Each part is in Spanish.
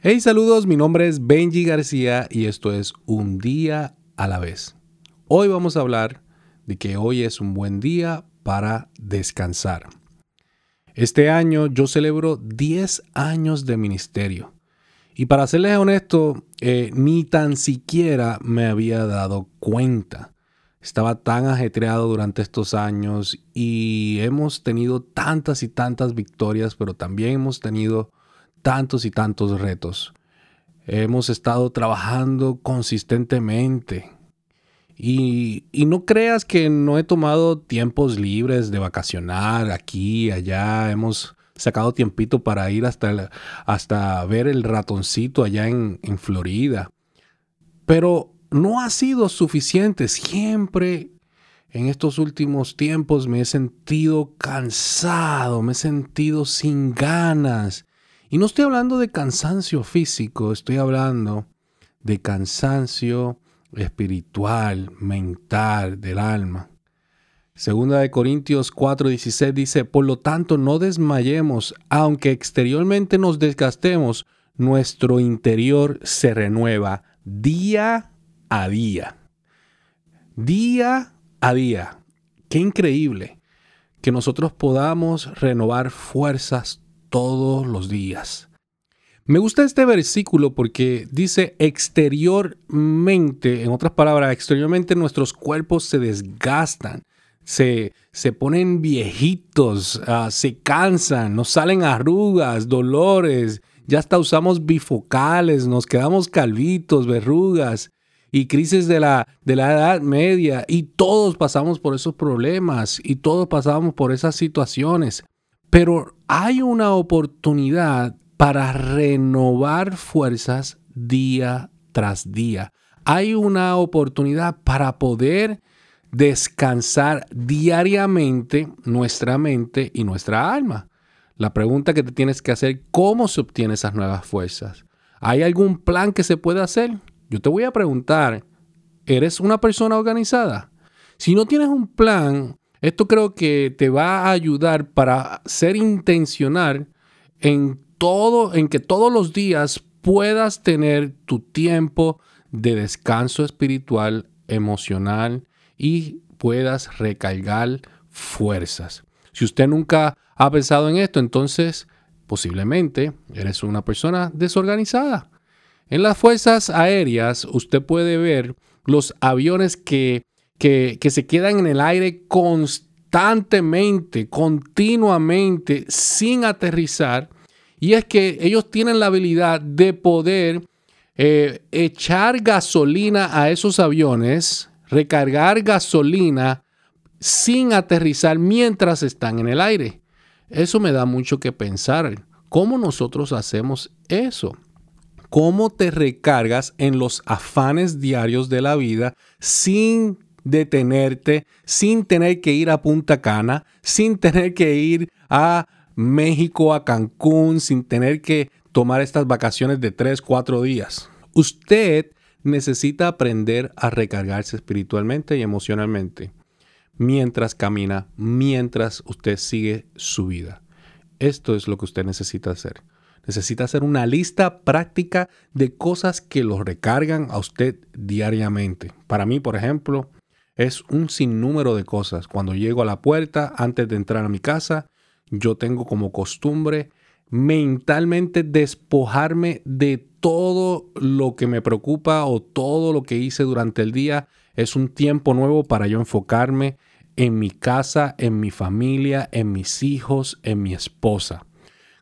Hey, saludos, mi nombre es Benji García y esto es Un día a la vez. Hoy vamos a hablar de que hoy es un buen día para descansar. Este año yo celebro 10 años de ministerio y para serles honesto, eh, ni tan siquiera me había dado cuenta. Estaba tan ajetreado durante estos años y hemos tenido tantas y tantas victorias, pero también hemos tenido tantos y tantos retos. Hemos estado trabajando consistentemente. Y, no creas que no he tomado tiempos libres de vacacionar aquí, allá. Hemos sacado tiempito para ir hasta, hasta ver el ratoncito allá en, en Florida. Pero no ha sido suficiente. Siempre en estos últimos tiempos me he sentido cansado, me he sentido sin ganas. Y no estoy hablando de cansancio físico, estoy hablando de cansancio espiritual, mental, del alma. Segunda de Corintios 4:16 dice, por lo tanto no desmayemos, aunque exteriormente nos desgastemos, nuestro interior se renueva día a día. Día a día. Qué increíble que nosotros podamos renovar fuerzas todos los días. Me gusta este versículo porque dice exteriormente, en otras palabras, exteriormente nuestros cuerpos se desgastan, se, se ponen viejitos, ah, se cansan, nos salen arrugas, dolores, ya hasta usamos bifocales, nos quedamos calvitos, verrugas y crisis de la, de la edad media y todos pasamos por esos problemas y todos pasamos por esas situaciones. Pero hay una oportunidad para renovar fuerzas día tras día. Hay una oportunidad para poder descansar diariamente nuestra mente y nuestra alma. La pregunta que te tienes que hacer, ¿cómo se obtiene esas nuevas fuerzas? ¿Hay algún plan que se pueda hacer? Yo te voy a preguntar, ¿eres una persona organizada? Si no tienes un plan, esto creo que te va a ayudar para ser intencional en todo, en que todos los días puedas tener tu tiempo de descanso espiritual, emocional y puedas recargar fuerzas. Si usted nunca ha pensado en esto, entonces posiblemente eres una persona desorganizada. En las fuerzas aéreas usted puede ver los aviones que que, se quedan en el aire constantemente, continuamente, sin aterrizar. Y es que ellos tienen la habilidad de poder eh, echar gasolina a esos aviones, recargar gasolina sin aterrizar mientras están en el aire. Eso me da mucho que pensar. ¿Cómo nosotros hacemos eso? ¿Cómo te recargas en los afanes diarios de la vida sin detenerte sin tener que ir a Punta Cana, sin tener que ir a México, a Cancún, sin tener que tomar estas vacaciones de 3, 4 días. Usted necesita aprender a recargarse espiritualmente y emocionalmente mientras camina, mientras usted sigue su vida. Esto es lo que usted necesita hacer. Necesita hacer una lista práctica de cosas que lo recargan a usted diariamente. Para mí, por ejemplo, es un sinnúmero de cosas. Cuando llego a la puerta, antes de entrar a mi casa, yo tengo como costumbre mentalmente despojarme de todo lo que me preocupa o todo lo que hice durante el día. Es un tiempo nuevo para yo enfocarme en mi casa, en mi familia, en mis hijos, en mi esposa.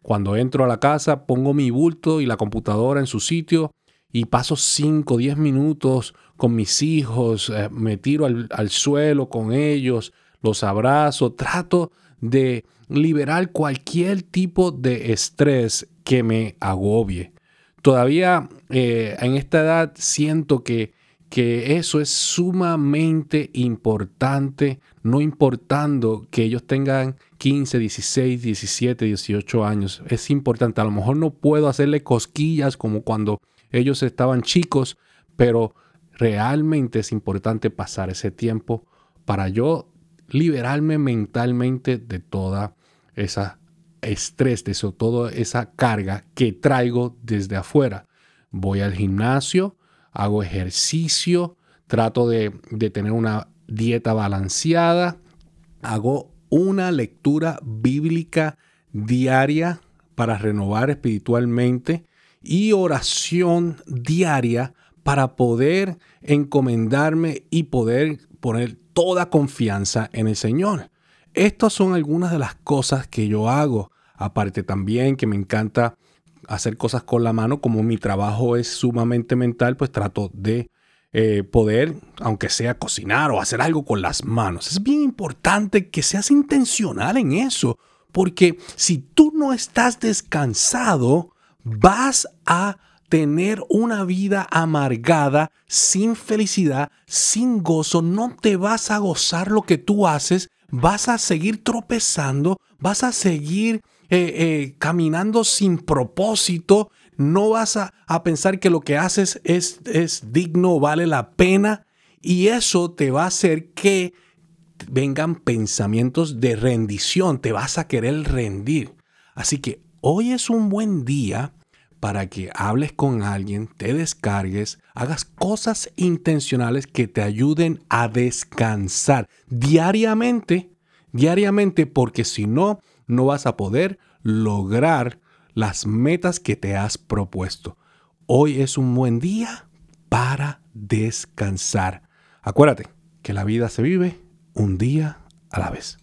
Cuando entro a la casa, pongo mi bulto y la computadora en su sitio y paso 5, 10 minutos con mis hijos, eh, me tiro al, al suelo con ellos, los abrazo, trato de liberar cualquier tipo de estrés que me agobie. Todavía eh, en esta edad siento que, que eso es sumamente importante, no importando que ellos tengan 15, 16, 17, 18 años. Es importante. A lo mejor no puedo hacerle cosquillas como cuando ellos estaban chicos, pero realmente es importante pasar ese tiempo para yo liberarme mentalmente de toda esa estrés, de eso, toda esa carga que traigo desde afuera. Voy al gimnasio, hago ejercicio, trato de, de tener una dieta balanceada, hago una lectura bíblica diaria para renovar espiritualmente y oración diaria para poder encomendarme y poder poner toda confianza en el Señor. Estas son algunas de las cosas que yo hago. Aparte también que me encanta hacer cosas con la mano, como mi trabajo es sumamente mental, pues trato de eh, poder, aunque sea cocinar o hacer algo con las manos. Es bien importante que seas intencional en eso, porque si tú no estás descansado, vas a tener una vida amargada, sin felicidad, sin gozo, no te vas a gozar lo que tú haces, vas a seguir tropezando, vas a seguir eh, eh, caminando sin propósito, no vas a, pensar que lo que haces es, es digno, vale la pena, y eso te va a hacer que vengan pensamientos de rendición, te vas a querer rendir. Así que hoy es un buen día para que hables con alguien, te descargues, hagas cosas intencionales que te ayuden a descansar diariamente, diariamente, porque si no, no vas a poder lograr las metas que te has propuesto. Hoy es un buen día para descansar. Acuérdate que la vida se vive un día a la vez.